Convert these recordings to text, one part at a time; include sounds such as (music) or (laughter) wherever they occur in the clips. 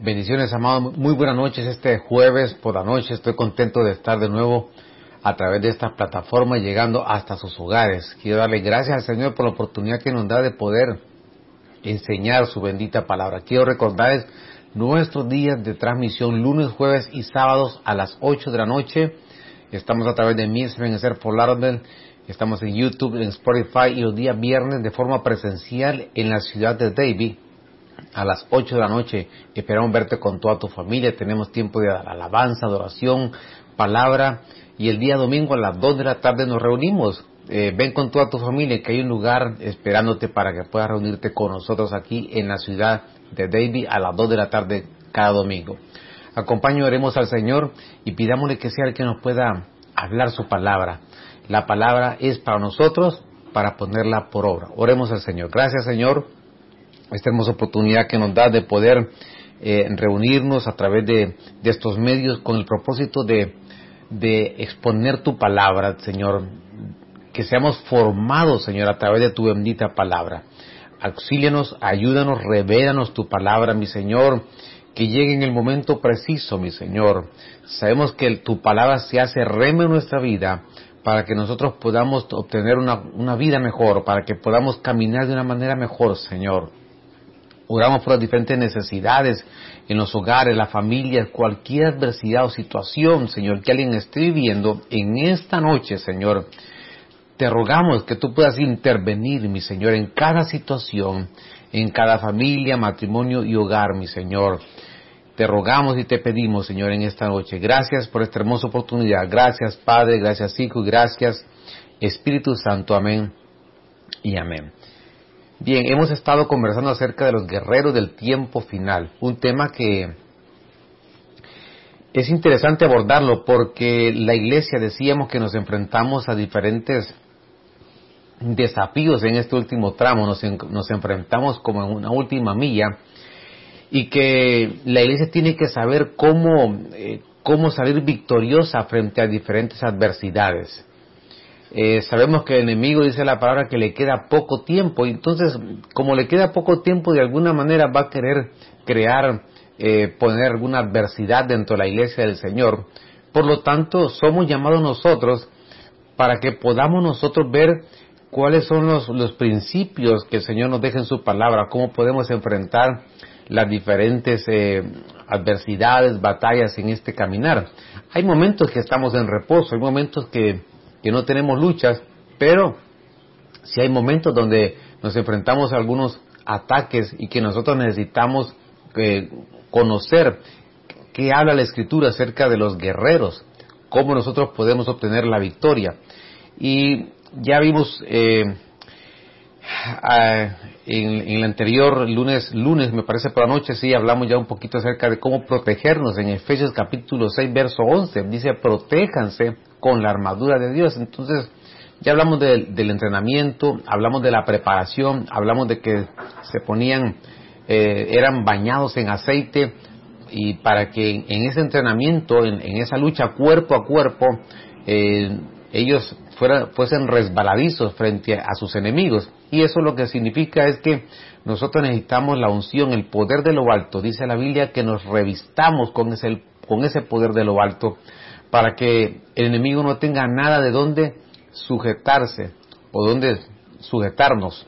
Bendiciones, amados. Muy buenas noches. Este jueves por la noche estoy contento de estar de nuevo a través de esta plataforma llegando hasta sus hogares. Quiero darle gracias al Señor por la oportunidad que nos da de poder enseñar su bendita palabra. Quiero recordarles nuestros días de transmisión lunes, jueves y sábados a las 8 de la noche. Estamos a través de Miss Ser por Lauderdale. Estamos en YouTube, en Spotify y los días viernes de forma presencial en la ciudad de David a las 8 de la noche. Esperamos verte con toda tu familia. Tenemos tiempo de alabanza, adoración, palabra. Y el día domingo a las 2 de la tarde nos reunimos. Eh, ven con toda tu familia que hay un lugar esperándote para que puedas reunirte con nosotros aquí en la ciudad de David a las 2 de la tarde cada domingo. Acompaño, oremos al Señor y pidámosle que sea el que nos pueda hablar su palabra. La palabra es para nosotros para ponerla por obra. Oremos al Señor. Gracias Señor esta hermosa oportunidad que nos da de poder eh, reunirnos a través de, estos medios con el propósito de, exponer tu palabra, Señor. Que seamos formados, Señor, a través de tu bendita palabra. Auxílianos, ayúdanos, revélanos tu palabra, mi Señor. Que llegue en el momento preciso, mi Señor. Sabemos que tu palabra se hace reme en nuestra vida para que nosotros podamos obtener una vida mejor, para que podamos caminar de una manera mejor, Señor. Oramos por las diferentes necesidades en los hogares, las familias, cualquier adversidad o situación, Señor, que alguien esté viviendo en esta noche, Señor. Te rogamos que tú puedas intervenir, mi Señor, en cada situación, en cada familia, matrimonio y hogar, mi Señor. Te rogamos y te pedimos, Señor, en esta noche. Gracias por esta hermosa oportunidad. Gracias, Padre. Gracias, Hijo. Gracias, Espíritu Santo. Amén y amén. Bien, hemos estado conversando acerca de los guerreros del tiempo final, un tema que es interesante abordarlo porque la iglesia decíamos que nos enfrentamos a diferentes desafíos en este último tramo, nos, enfrentamos como en una última milla y que la iglesia tiene que saber cómo, eh, cómo salir victoriosa frente a diferentes adversidades. Eh, sabemos que el enemigo dice la palabra que le queda poco tiempo, entonces como le queda poco tiempo de alguna manera va a querer crear, eh, poner alguna adversidad dentro de la iglesia del Señor. Por lo tanto, somos llamados nosotros para que podamos nosotros ver cuáles son los, los principios que el Señor nos deja en su palabra, cómo podemos enfrentar las diferentes eh, adversidades, batallas en este caminar. Hay momentos que estamos en reposo, hay momentos que que no tenemos luchas, pero si hay momentos donde nos enfrentamos a algunos ataques y que nosotros necesitamos eh, conocer qué habla la escritura acerca de los guerreros, cómo nosotros podemos obtener la victoria. Y ya vimos eh, en, el anterior lunes, lunes me parece por la noche, sí, hablamos ya un poquito acerca de cómo protegernos. En Efesios capítulo 6, verso 11, dice, protéjanse con la armadura de Dios. Entonces, ya hablamos del entrenamiento, hablamos de la preparación, hablamos de que se ponían, eh, eran bañados en aceite y para que en ese entrenamiento, en, esa lucha cuerpo a cuerpo, eh, ellos fuesen resbaladizos frente a, sus enemigos. Y eso lo que significa es que nosotros necesitamos la unción, el poder de lo alto. Dice la Biblia que nos revistamos con ese, con ese poder de lo alto para que el enemigo no tenga nada de dónde sujetarse o dónde sujetarnos.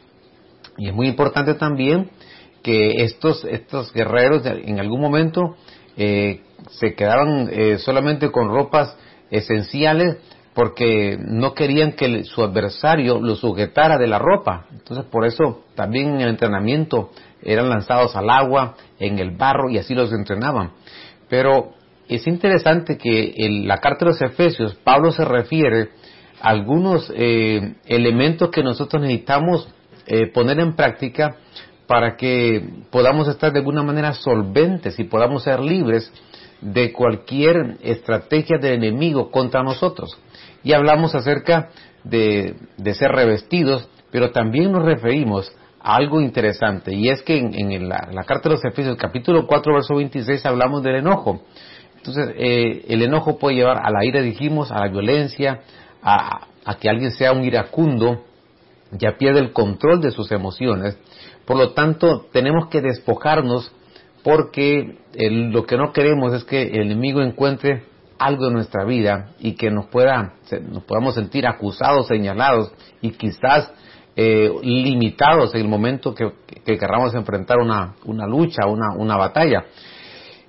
Y es muy importante también que estos, estos guerreros en algún momento eh, se quedaban eh, solamente con ropas esenciales porque no querían que su adversario lo sujetara de la ropa. Entonces por eso también en el entrenamiento eran lanzados al agua, en el barro y así los entrenaban. Pero es interesante que en la carta de los Efesios Pablo se refiere a algunos eh, elementos que nosotros necesitamos eh, poner en práctica para que podamos estar de alguna manera solventes y podamos ser libres de cualquier estrategia del enemigo contra nosotros. Y hablamos acerca de, ser revestidos, pero también nos referimos a algo interesante, y es que en, la, la, carta de los Efesios, capítulo 4, verso 26, hablamos del enojo. Entonces, eh, el enojo puede llevar a la ira, dijimos, a la violencia, a, que alguien sea un iracundo, ya pierde el control de sus emociones. Por lo tanto, tenemos que despojarnos porque lo que no queremos es que el enemigo encuentre algo en nuestra vida y que nos pueda nos podamos sentir acusados, señalados y quizás eh, limitados en el momento que, querramos enfrentar una, una lucha, una, una, batalla.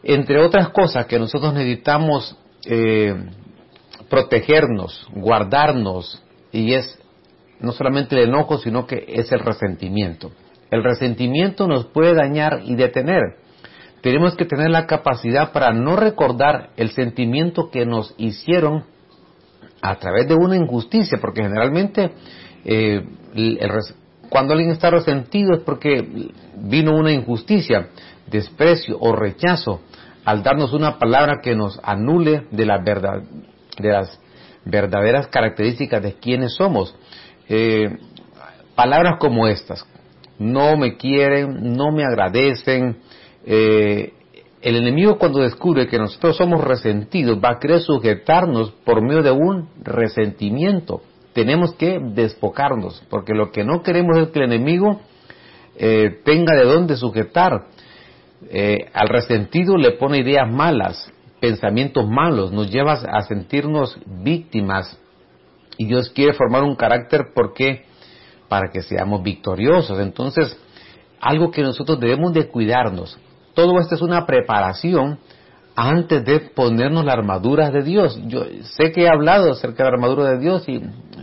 Entre otras cosas que nosotros necesitamos eh, protegernos, guardarnos, y es no solamente el enojo, sino que es el resentimiento. El resentimiento nos puede dañar y detener. Tenemos que tener la capacidad para no recordar el sentimiento que nos hicieron a través de una injusticia, porque generalmente eh, cuando alguien está resentido es porque vino una injusticia, desprecio o rechazo al darnos una palabra que nos anule de, la verdad, de las verdaderas características de quienes somos. Eh, palabras como estas, no me quieren, no me agradecen. Eh, el enemigo cuando descubre que nosotros somos resentidos va a querer sujetarnos por medio de un resentimiento. Tenemos que despocarnos, porque lo que no queremos es que el enemigo eh, tenga de dónde sujetar. Al resentido le pone ideas malas, pensamientos malos, nos lleva a sentirnos víctimas y Dios quiere formar un carácter porque para que seamos victoriosos. Entonces, algo que nosotros debemos de cuidarnos. Todo esto es una preparación antes de ponernos la armadura de Dios. Yo sé que he hablado acerca de la armadura de Dios y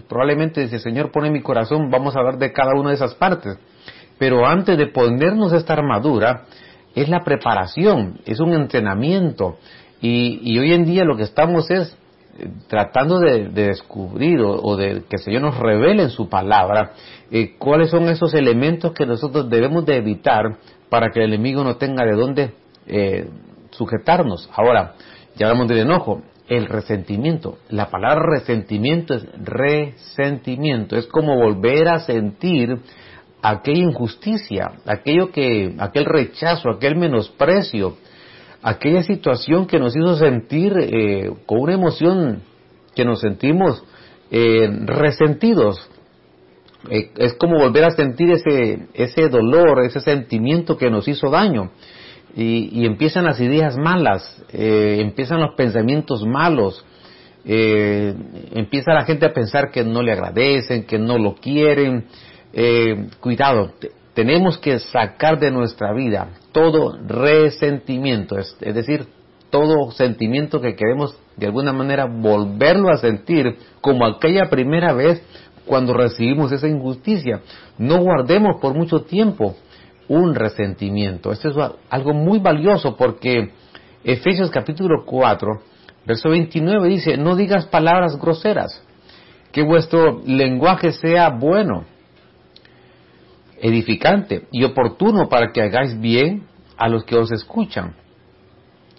probablemente el Señor pone mi corazón vamos a hablar de cada una de esas partes. Pero antes de ponernos esta armadura es la preparación, es un entrenamiento, y, hoy en día lo que estamos es eh, tratando de, descubrir o, de que el Señor nos revele en su palabra eh, cuáles son esos elementos que nosotros debemos de evitar para que el enemigo no tenga de dónde eh, sujetarnos. Ahora, ya hablamos del enojo, el resentimiento. La palabra resentimiento es resentimiento, es como volver a sentir aquella injusticia, aquello que, aquel rechazo, aquel menosprecio, aquella situación que nos hizo sentir eh, con una emoción que nos sentimos eh, resentidos. Eh, es como volver a sentir ese, ese dolor, ese sentimiento que nos hizo daño. Y, empiezan las ideas malas, empiezan los pensamientos malos, empieza la gente a pensar que no le agradecen, que no lo quieren. Cuidado, tenemos que sacar de nuestra vida todo resentimiento, es, decir, todo sentimiento que queremos de alguna manera volverlo a sentir como aquella primera vez cuando recibimos esa injusticia. No guardemos por mucho tiempo un resentimiento. Esto es algo muy valioso porque Efesios capítulo 4, verso 29 dice, no digas palabras groseras, que vuestro lenguaje sea bueno edificante y oportuno para que hagáis bien a los que os escuchan.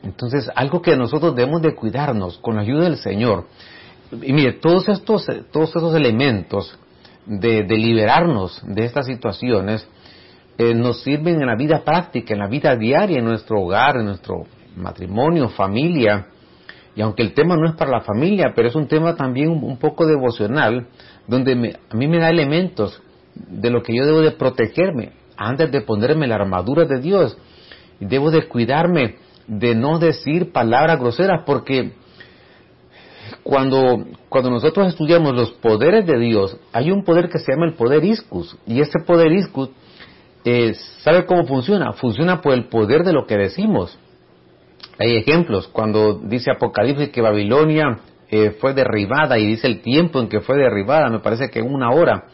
Entonces, algo que nosotros debemos de cuidarnos con la ayuda del Señor. Y mire, todos estos, todos estos elementos de, liberarnos de estas situaciones eh, nos sirven en la vida práctica, en la vida diaria, en nuestro hogar, en nuestro matrimonio, familia. Y aunque el tema no es para la familia, pero es un tema también un, poco devocional, donde a mí me da elementos de lo que yo debo de protegerme antes de ponerme la armadura de Dios. Debo de cuidarme de no decir palabras groseras porque cuando, cuando nosotros estudiamos los poderes de Dios, hay un poder que se llama el poder iscus. Y ese poder iscus, eh, ¿sabe cómo funciona? Funciona por el poder de lo que decimos. Hay ejemplos, cuando dice Apocalipsis que Babilonia eh, fue derribada y dice el tiempo en que fue derribada, me parece que una hora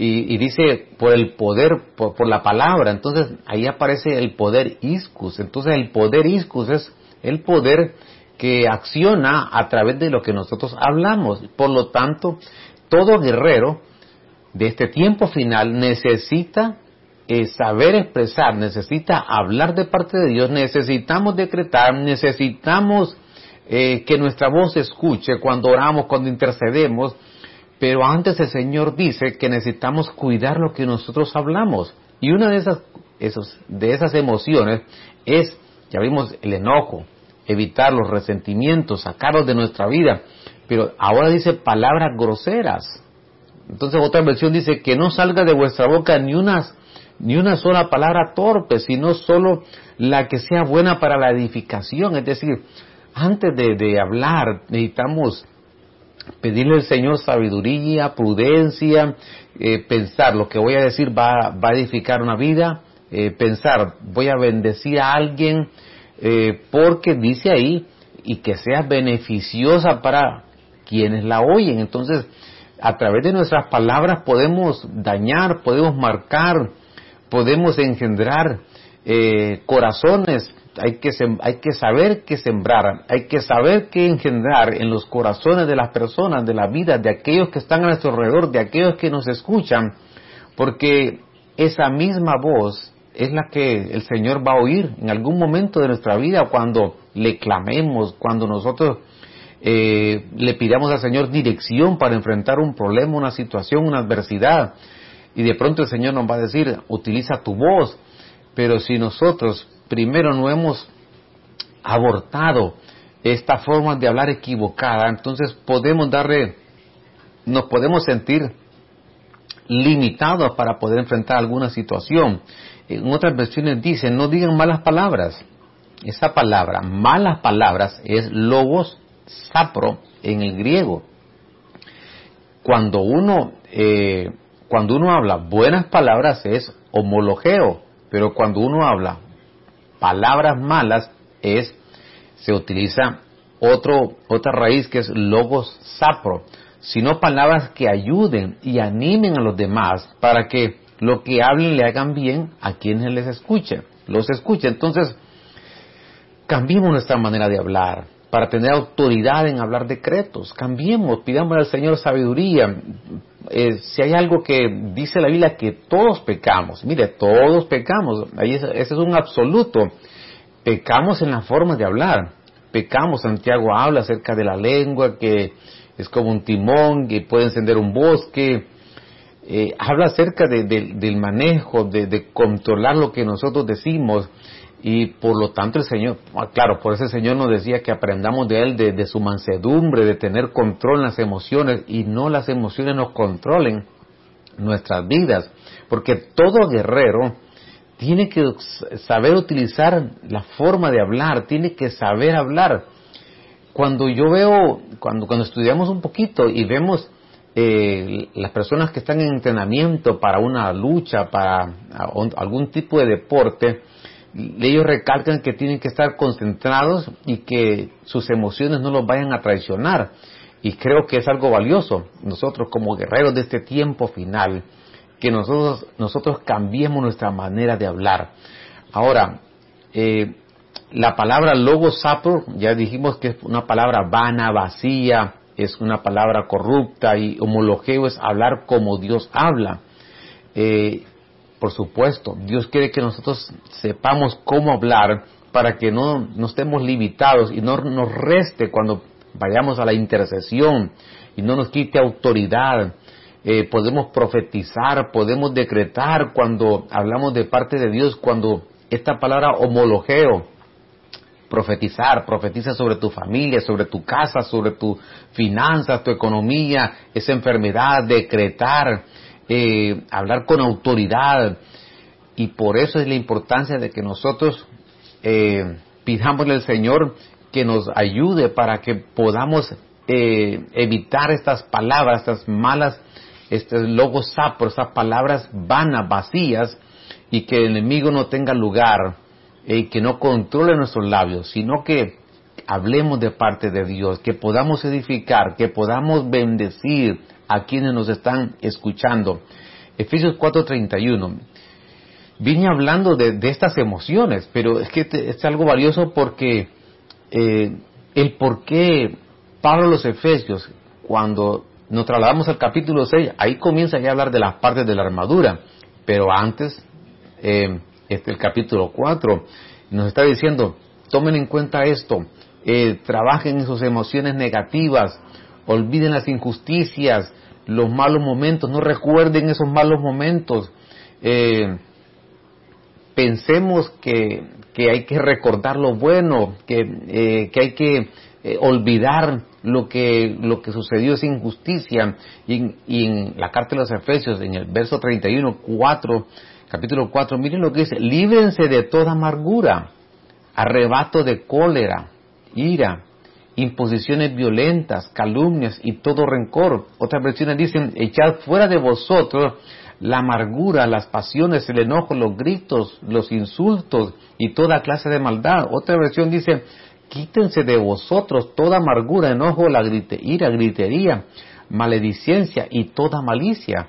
y, dice por el poder, por, la palabra, entonces ahí aparece el poder iscus, entonces el poder iscus es el poder que acciona a través de lo que nosotros hablamos, por lo tanto, todo guerrero de este tiempo final necesita eh, saber expresar, necesita hablar de parte de Dios, necesitamos decretar, necesitamos eh, que nuestra voz se escuche cuando oramos, cuando intercedemos, pero antes el Señor dice que necesitamos cuidar lo que nosotros hablamos. Y una de esas, de esas emociones es, ya vimos, el enojo, evitar los resentimientos, sacarlos de nuestra vida. Pero ahora dice palabras groseras. Entonces otra versión dice que no salga de vuestra boca ni una, ni una sola palabra torpe, sino solo la que sea buena para la edificación. Es decir, antes de, hablar necesitamos pedirle al Señor sabiduría, prudencia, eh, pensar lo que voy a decir va, va a edificar una vida, eh, pensar voy a bendecir a alguien, eh, porque dice ahí, y que sea beneficiosa para quienes la oyen. Entonces, a través de nuestras palabras podemos dañar, podemos marcar, podemos engendrar eh, corazones. Hay que, hay que saber qué sembrar, hay que saber qué engendrar en los corazones de las personas, de la vida, de aquellos que están a nuestro alrededor, de aquellos que nos escuchan, porque esa misma voz es la que el Señor va a oír en algún momento de nuestra vida cuando le clamemos, cuando nosotros eh, le pidamos al Señor dirección para enfrentar un problema, una situación, una adversidad. Y de pronto el Señor nos va a decir, utiliza tu voz. Pero si nosotros primero no hemos abortado esta forma de hablar equivocada, entonces podemos darle, nos podemos sentir limitados para poder enfrentar alguna situación. En otras versiones dicen, no digan malas palabras. Esa palabra, malas palabras, es logos sapro en el griego. Cuando uno, eh, cuando uno habla buenas palabras es homologeo, pero cuando uno habla palabras malas es, se utiliza otro, otra raíz que es logos sapro, sino palabras que ayuden y animen a los demás para que lo que hablen le hagan bien a quienes les escuchen, los escuchen. Entonces, cambiemos nuestra manera de hablar para tener autoridad en hablar decretos. Cambiemos, pidamos al Señor sabiduría. Eh, si hay algo que dice la Biblia que todos pecamos, mire, todos pecamos, ahí ese es un absoluto. Pecamos en la forma de hablar. Pecamos, Santiago habla acerca de la lengua que es como un timón que puede encender un bosque. Eh, habla acerca del manejo, de controlar lo que nosotros decimos y por lo tanto el Señor, ah, claro, por eso el Señor nos decía que aprendamos de Él, de, su mansedumbre, de tener control en las emociones y no las emociones nos controlen nuestras vidas. Porque todo guerrero tiene que saber utilizar la forma de hablar, tiene que saber hablar. Cuando yo veo, cuando, cuando estudiamos un poquito y vemos eh, las personas que están en entrenamiento para una lucha, para algún tipo de deporte, ellos recalcan que tienen que estar concentrados y que sus emociones no los vayan a traicionar. Y creo que es algo valioso, nosotros como guerreros de este tiempo final, que nosotros, nosotros cambiemos nuestra manera de hablar. Ahora, eh, la palabra logo sapo, ya dijimos que es una palabra vana, vacía, es una palabra corrupta y homologeo es hablar como Dios habla. Eh, por supuesto, Dios quiere que nosotros sepamos cómo hablar para que no, no estemos limitados y no nos reste cuando vayamos a la intercesión y no nos quite autoridad. Eh, podemos profetizar, podemos decretar cuando hablamos de parte de Dios, cuando esta palabra homologeo, profetizar, profetiza sobre tu familia, sobre tu casa, sobre tu finanzas, tu economía, esa enfermedad, decretar, eh, hablar con autoridad. Y por eso es la importancia de que nosotros eh, al Señor que nos ayude para que podamos eh, evitar estas palabras, estas malas, estos logos sapos, estas palabras vanas, vacías, y que el enemigo no tenga lugar y que no controle nuestros labios, sino que hablemos de parte de Dios, que podamos edificar, que podamos bendecir, a quienes nos están escuchando. Efesios 4:31. Vine hablando de, estas emociones, pero es que es algo valioso porque eh, el por qué Pablo los Efesios, cuando nos trasladamos al capítulo 6, ahí comienza ya a hablar de las partes de la armadura, pero antes, eh, este, el capítulo 4, nos está diciendo, tomen en cuenta esto, eh, trabajen en sus emociones negativas, olviden las injusticias, los malos momentos, no recuerden esos malos momentos. Eh, pensemos que, que, hay que recordar lo bueno, que, eh, que hay que eh, olvidar lo que, lo que sucedió es injusticia. Y, en la carta de los Efesios, en el verso 31, 4, capítulo 4, miren lo que dice, líbrense de toda amargura, arrebato de cólera, ira, imposiciones violentas, calumnias y todo rencor. Otras versiones dicen, echad fuera de vosotros la amargura, las pasiones, el enojo, los gritos, los insultos y toda clase de maldad. Otra versión dice, quítense de vosotros toda amargura, enojo, la ira, gritería, maledicencia y toda malicia.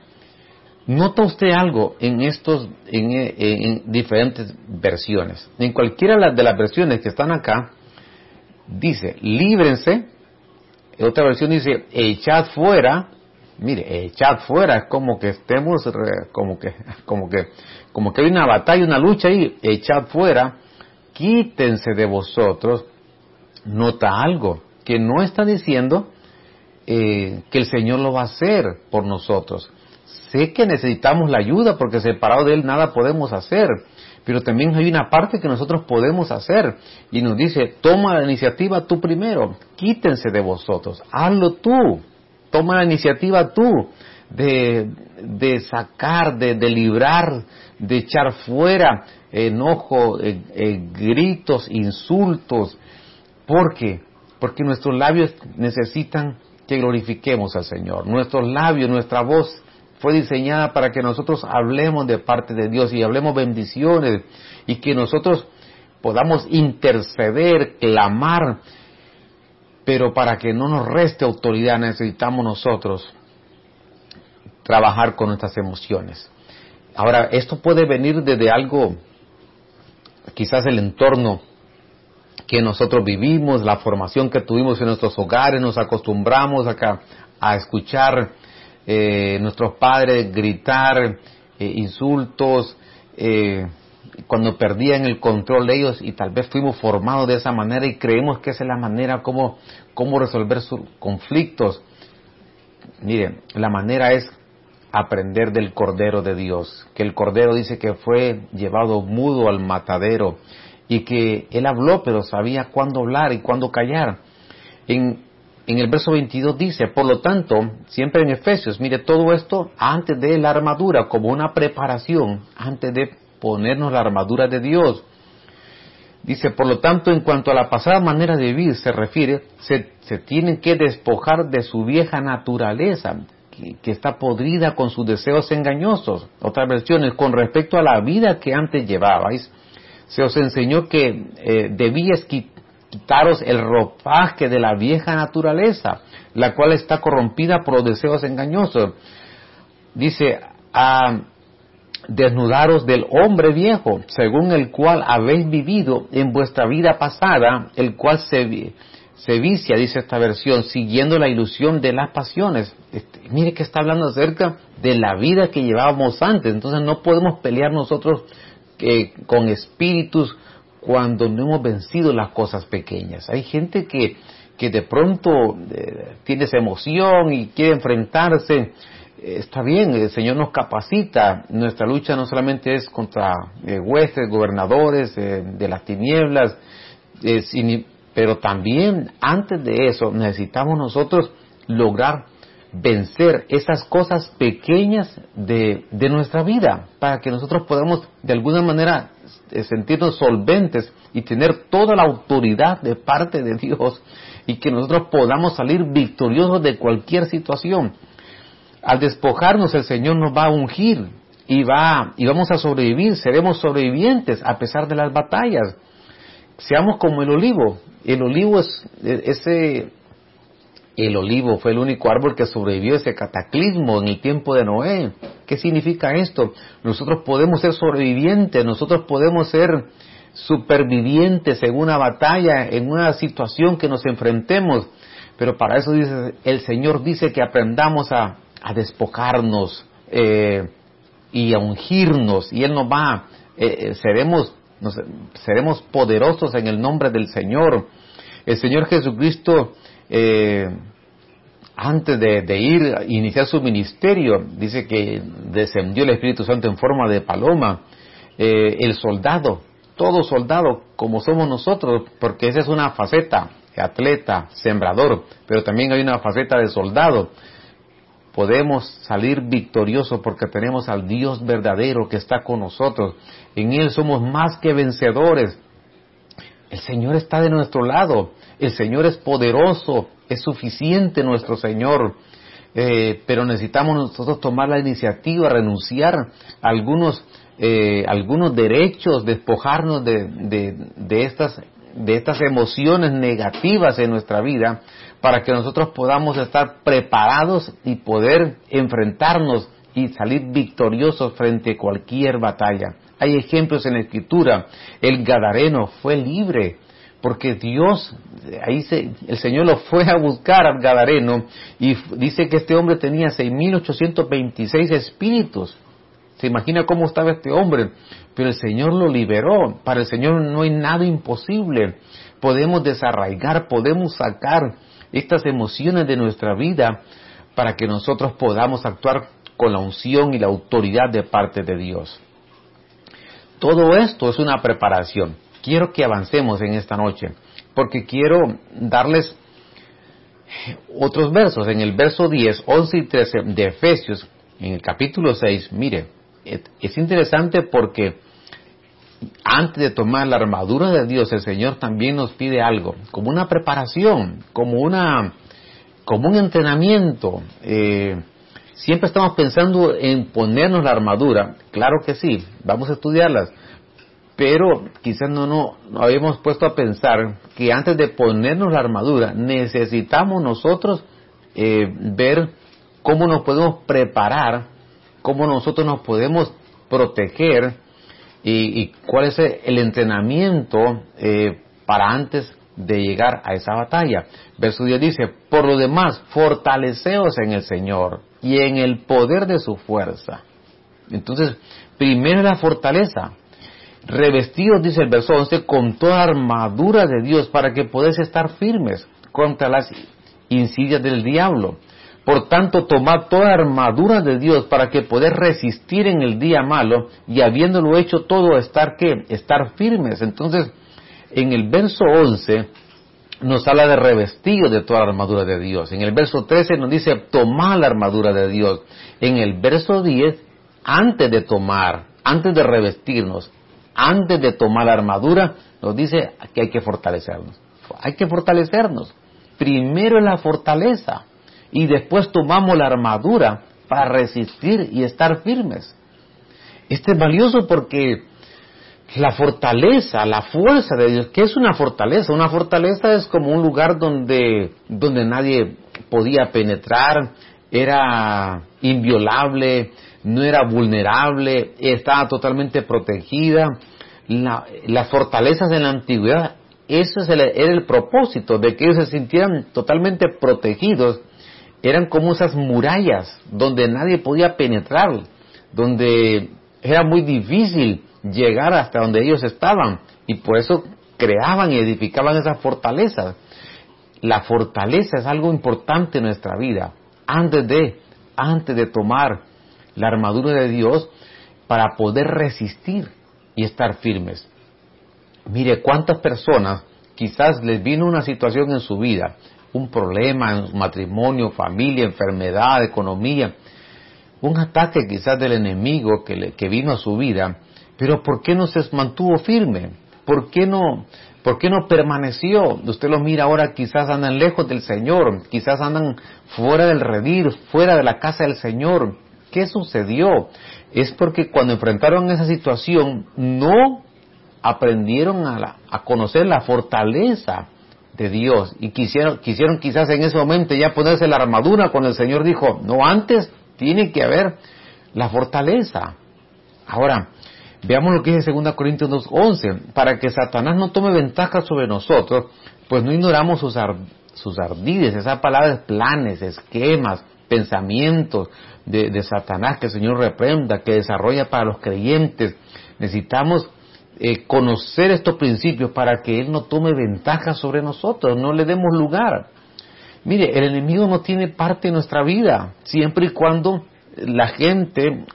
¿Nota usted algo en estos, en, diferentes versiones? En cualquiera de las versiones que están acá, dice, líbrense. Otra versión dice, echad fuera. Mire, echad fuera, es como que estemos, como que, (laughs) como que, como que hay una batalla, una lucha ahí, echad fuera, quítense de vosotros. Nota algo, que no está diciendo eh, que el Señor lo va a hacer por nosotros sé que necesitamos la ayuda porque separado de Él nada podemos hacer, pero también hay una parte que nosotros podemos hacer y nos dice, toma la iniciativa tú primero, quítense de vosotros, hazlo tú, toma la iniciativa tú de, de sacar, de, de, librar, de echar fuera enojo, eh, eh, gritos, insultos, ¿por qué? Porque nuestros labios necesitan que glorifiquemos al Señor, nuestros labios, nuestra voz fue diseñada para que nosotros hablemos de parte de Dios y hablemos bendiciones y que nosotros podamos interceder, clamar, pero para que no nos reste autoridad necesitamos nosotros trabajar con nuestras emociones. Ahora, esto puede venir desde algo, quizás el entorno que nosotros vivimos, la formación que tuvimos en nuestros hogares, nos acostumbramos a, a escuchar eh, nuestros padres gritar eh, insultos, eh, cuando perdían el control de ellos y tal vez fuimos formados de esa manera y creemos que esa es la manera como, como resolver sus conflictos. Miren, la manera es aprender del Cordero de Dios, que el Cordero dice que fue llevado mudo al matadero y que él habló pero sabía cuándo hablar y cuándo callar. En, en el verso 22 dice, por lo tanto, siempre en Efesios, mire todo esto antes de la armadura, como una preparación, antes de ponernos la armadura de Dios. Dice, por lo tanto, en cuanto a la pasada manera de vivir se refiere, se, tienen que despojar de su vieja naturaleza, que, está podrida con sus deseos engañosos. Otras versiones, con respecto a la vida que antes llevabais, se os enseñó que eh, debíais quitar quitaros el ropaje de la vieja naturaleza, la cual está corrompida por los deseos engañosos. Dice, a desnudaros del hombre viejo, según el cual habéis vivido en vuestra vida pasada, el cual se, se vicia, dice esta versión, siguiendo la ilusión de las pasiones. Este, mire que está hablando acerca de la vida que llevábamos antes, entonces no podemos pelear nosotros eh, con espíritus cuando no hemos vencido las cosas pequeñas. Hay gente que, que de pronto eh, tiene esa emoción y quiere enfrentarse. Eh, está bien, el Señor nos capacita. Nuestra lucha no solamente es contra eh, huestes, gobernadores de las tinieblas, pero también antes de eso necesitamos nosotros lograr vencer esas cosas pequeñas de, de, nuestra vida para que nosotros podamos de alguna manera eh, sentirnos solventes y tener toda la autoridad de parte de Dios y que nosotros podamos salir victoriosos de cualquier situación. Al despojarnos el Señor nos va a ungir y va y vamos a sobrevivir, seremos sobrevivientes a pesar de las batallas. Seamos como el olivo. El olivo es ese el olivo fue el único árbol que sobrevivió a ese cataclismo en el tiempo de Noé. ¿Qué significa esto? Nosotros podemos ser sobrevivientes, nosotros podemos ser supervivientes en una batalla, en una situación que nos enfrentemos, pero para eso dice, el Señor dice que aprendamos a, despojarnos eh, y a ungirnos, y Él nos va, eh, eh, seremos, seremos poderosos en el nombre del Señor. El Señor Jesucristo eh, antes de, ir a iniciar su ministerio, dice que descendió el Espíritu Santo en forma de paloma. Eh, el soldado, todo soldado, como somos nosotros, porque esa es una faceta, atleta, sembrador, pero también hay una faceta de soldado. podemos salir victoriosos porque tenemos al Dios verdadero que está con nosotros. En Él somos más que vencedores. El Señor está de nuestro lado. El Señor es poderoso. Es suficiente nuestro Señor. Eh, pero necesitamos nosotros tomar la iniciativa, renunciar a algunos, eh, algunos derechos, despojarnos de, de, estas, de estas emociones negativas en nuestra vida para que nosotros podamos estar preparados y poder enfrentarnos y salir victoriosos frente a cualquier batalla. Hay ejemplos en la escritura. El Gadareno fue libre porque Dios, ahí se, el Señor lo fue a buscar al Gadareno y dice que este hombre tenía 6.826 espíritus. Se imagina cómo estaba este hombre, pero el Señor lo liberó. Para el Señor no hay nada imposible. Podemos desarraigar, podemos sacar estas emociones de nuestra vida para que nosotros podamos actuar con la unción y la autoridad de parte de Dios. Todo esto es una preparación quiero que avancemos en esta noche, porque quiero darles otros versos. En el verso 10, 11 y 13 de Efesios, en el capítulo 6, mire, es interesante porque antes de tomar la armadura de Dios, el Señor también nos pide algo, como una preparación, como una, como un entrenamiento. Eh, siempre estamos pensando en ponernos la armadura, claro que sí, vamos a estudiarlas, pero quizás no nos no habíamos puesto a pensar que antes de ponernos la armadura necesitamos nosotros eh, ver cómo nos podemos preparar, cómo nosotros nos podemos proteger y, cuál es el entrenamiento eh, para antes de llegar a esa batalla. Verso 10 dice, por lo demás, fortaleceos en el Señor y en el poder de su fuerza. Entonces, primero la fortaleza, revestidos, dice el verso 11, con toda armadura de Dios para que podáis estar firmes contra las insidias del diablo. Por tanto, tomad toda armadura de Dios para que podáis resistir en el día malo y habiéndolo hecho todo, estar qué? Estar firmes. Entonces, en el verso 11 nos habla de revestido de toda la armadura de Dios. En el verso 13 nos dice tomad la armadura de Dios. En el verso 10, antes de tomar, antes de revestirnos, antes de tomar la armadura, nos dice que hay que fortalecernos. Hay que fortalecernos. Primero la fortaleza y después tomamos la armadura para resistir y estar firmes. Este es valioso porque la fortaleza, la fuerza de Dios, ¿qué es una fortaleza? Una fortaleza es como un lugar donde, donde nadie podía penetrar, era inviolable, no era vulnerable, estaba totalmente protegida. las fortalezas en la antigüedad, eso era el propósito, de que ellos se sintieran totalmente protegidos. Eran como esas murallas donde nadie podía penetrar, donde era muy difícil llegar hasta donde ellos estaban y por eso creaban y edificaban esas fortalezas. La fortaleza es algo importante en nuestra vida. Antes de, antes de tomar la armadura de Dios para poder resistir y estar firmes. Mire cuántas personas quizás les vino una situación en su vida, un problema en su matrimonio, familia, enfermedad, economía, un ataque quizás del enemigo que, que vino a su vida, pero ¿por qué no se mantuvo firme? ¿Por qué no, por qué no permaneció? Usted lo mira ahora, quizás andan lejos del Señor, quizás andan fuera del redil, fuera de la casa del Señor, ¿Qué sucedió? Es porque cuando enfrentaron esa situación no aprendieron a, conocer la fortaleza de Dios y quisieron, quisieron quizás en ese momento ya ponerse la armadura cuando el Señor dijo, no, antes tiene que haber la fortaleza. Ahora, veamos lo que dice 2 Corintios 2.11, para que Satanás no tome ventaja sobre nosotros, pues no ignoramos sus, sus ardides, esas palabras planes, esquemas, pensamientos, de, Satanás que el Señor reprenda, que desarrolla para los creyentes. Necesitamos eh, conocer estos principios para que Él no tome ventaja sobre nosotros, no le demos lugar. Mire, el enemigo no tiene parte en nuestra vida, siempre y cuando la gente,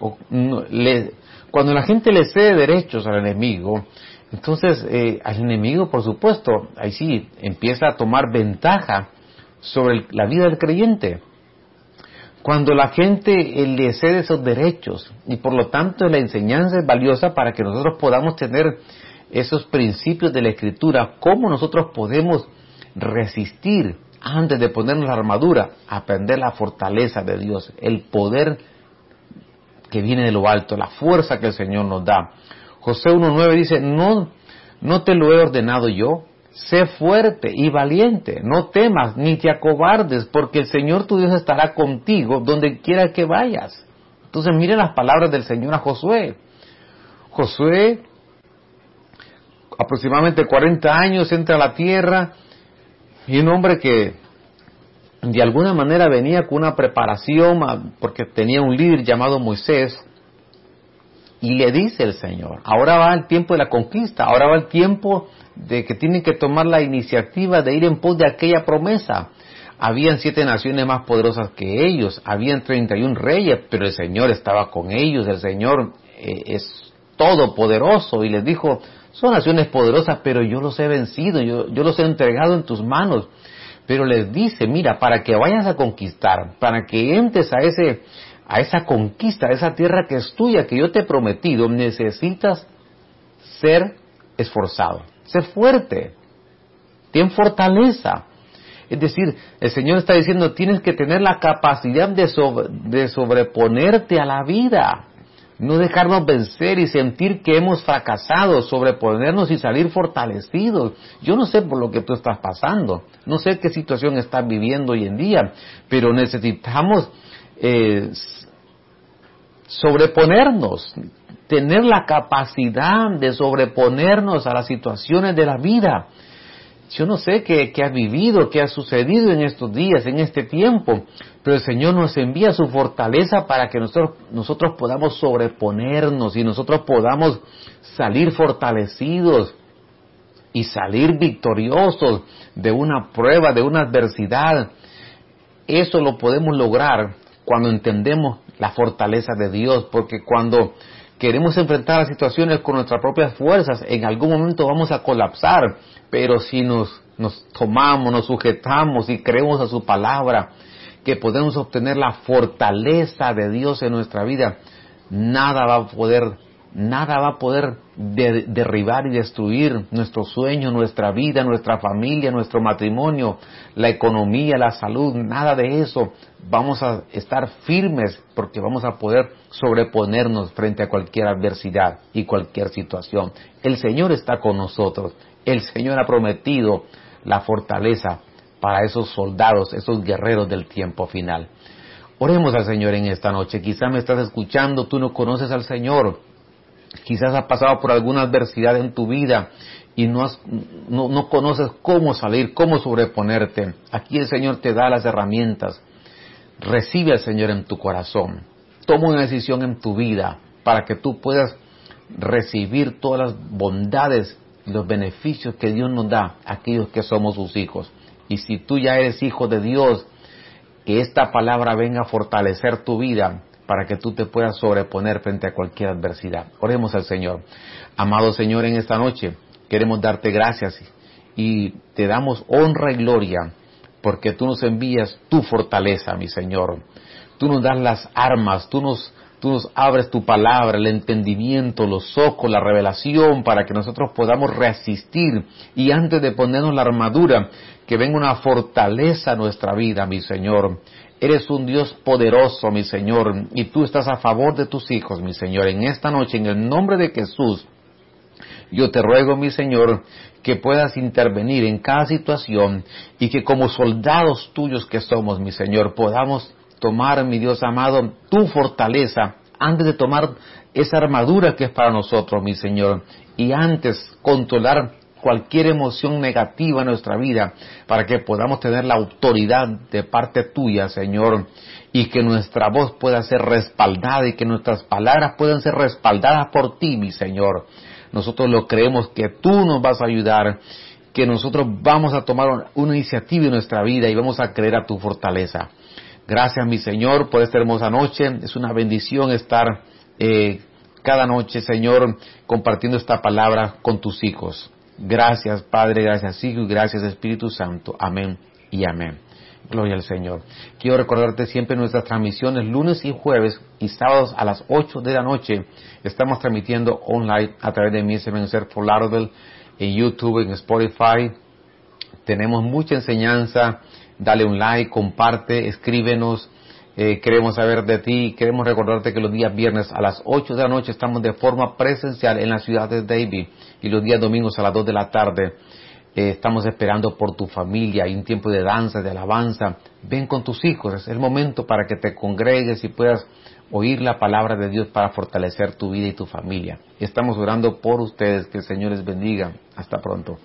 le, cuando la gente le cede derechos al enemigo, entonces eh, al enemigo, por supuesto, ahí sí, empieza a tomar ventaja sobre la vida del creyente. Cuando la gente eh, le cede esos derechos y por lo tanto la enseñanza es valiosa para que nosotros podamos tener esos principios de la escritura, cómo nosotros podemos resistir antes de ponernos la armadura, aprender la fortaleza de Dios, el poder que viene de lo alto, la fuerza que el Señor nos da. José 1.9 dice, no, no te lo he ordenado yo, sé fuerte y valiente, no temas ni te acobardes, porque el Señor tu Dios estará contigo donde quiera que vayas. Entonces miren las palabras del Señor a Josué. Josué, aproximadamente 40 años, entra a la tierra y un hombre que de alguna manera venía con una preparación, porque tenía un líder llamado Moisés, y le dice el Señor, ahora va el tiempo de la conquista, ahora va el tiempo de que tienen que tomar la iniciativa de ir en pos de aquella promesa. Habían siete naciones más poderosas que ellos, habían 31 reyes, pero el Señor estaba con ellos, el Señor eh, es todopoderoso y les dijo, son naciones poderosas, pero yo los he vencido, yo, yo los he entregado en tus manos. Pero les dice, mira, para que vayas a conquistar, para que entres a ese, a esa conquista, a esa tierra que es tuya, que yo te he prometido, necesitas ser esforzado, ser fuerte, ten fortaleza. Es decir, el Señor está diciendo, tienes que tener la capacidad de, de sobreponerte a la vida, no dejarnos vencer y sentir que hemos fracasado, sobreponernos y salir fortalecidos. Yo no sé por lo que tú estás pasando, no sé qué situación estás viviendo hoy en día, pero necesitamos eh, sobreponernos, tener la capacidad de sobreponernos a las situaciones de la vida. Yo no sé qué, qué, ha vivido, qué ha sucedido en estos días, en este tiempo, pero el Señor nos envía su fortaleza para que nosotros, nosotros podamos sobreponernos y nosotros podamos salir fortalecidos y salir victoriosos de una prueba, de una adversidad. Eso lo podemos lograr cuando entendemos la fortaleza de Dios, porque cuando queremos enfrentar las situaciones con nuestras propias fuerzas, en algún momento vamos a colapsar, pero si nos, nos tomamos, nos sujetamos y creemos a su palabra, que podemos obtener la fortaleza de Dios en nuestra vida, nada va a poder nada va a poder derribar y destruir nuestro sueño, nuestra vida, nuestra familia, nuestro matrimonio, la economía, la salud, nada de eso. Vamos a estar firmes porque vamos a poder sobreponernos frente a cualquier adversidad y cualquier situación. El Señor está con nosotros. El Señor ha prometido la fortaleza para esos soldados, esos guerreros del tiempo final. Oremos al Señor en esta noche. Quizá me estás escuchando, tú no conoces al Señor Quizás has pasado por alguna adversidad en tu vida y no, no, conoces cómo salir, cómo sobreponerte. Aquí el Señor te da las herramientas. Recibe al Señor en tu corazón. Toma una decisión en tu vida para que tú puedas recibir todas las bondades y los beneficios que Dios nos da a aquellos que somos sus hijos. Y si tú ya eres hijo de Dios, que esta palabra venga a fortalecer tu vida, para que tú te puedas sobreponer frente a cualquier adversidad. Oremos al Señor. Amado Señor, en esta noche queremos darte gracias y te damos honra y gloria porque tú nos envías tu fortaleza, mi Señor. Tú nos das las armas, tú nos, tú nos abres tu palabra, el entendimiento, los ojos, la revelación para que nosotros podamos resistir y antes de ponernos la armadura, que venga una fortaleza a nuestra vida, mi Señor. Eres un Dios poderoso, mi Señor, y tú estás a favor de tus hijos, mi Señor. En esta noche, en el nombre de Jesús, yo te ruego, mi Señor, que puedas intervenir en cada situación y que como soldados tuyos que somos, mi Señor, podamos tomar, mi Dios amado, tu fortaleza antes de tomar esa armadura que es para nosotros, mi Señor, y antes controlar cualquier emoción negativa en nuestra vida, para que podamos tener la autoridad de parte tuya, Señor, y que nuestra voz pueda ser respaldada y que nuestras palabras puedan ser respaldadas por ti, mi Señor. Nosotros lo creemos que tú nos vas a ayudar, que nosotros vamos a tomar una iniciativa en nuestra vida y vamos a creer a tu fortaleza. Gracias, mi Señor, por esta hermosa noche. Es una bendición estar eh, cada noche, Señor, compartiendo esta palabra con tus hijos. Gracias Padre, gracias Hijo y gracias Espíritu Santo. Amén y amén. Gloria al Señor. Quiero recordarte siempre nuestras transmisiones lunes y jueves y sábados a las 8 de la noche. Estamos transmitiendo online a través de mi Ser for Lauderdale, en YouTube, en Spotify. Tenemos mucha enseñanza. Dale un like, comparte, escríbenos. Eh, queremos saber de ti. Queremos recordarte que los días viernes a las 8 de la noche estamos de forma presencial en la ciudad de David y los días domingos a las 2 de la tarde eh, estamos esperando por tu familia, hay un tiempo de danza, de alabanza. Ven con tus hijos, es el momento para que te congregues y puedas oír la palabra de Dios para fortalecer tu vida y tu familia. Estamos orando por ustedes, que el Señor les bendiga. Hasta pronto.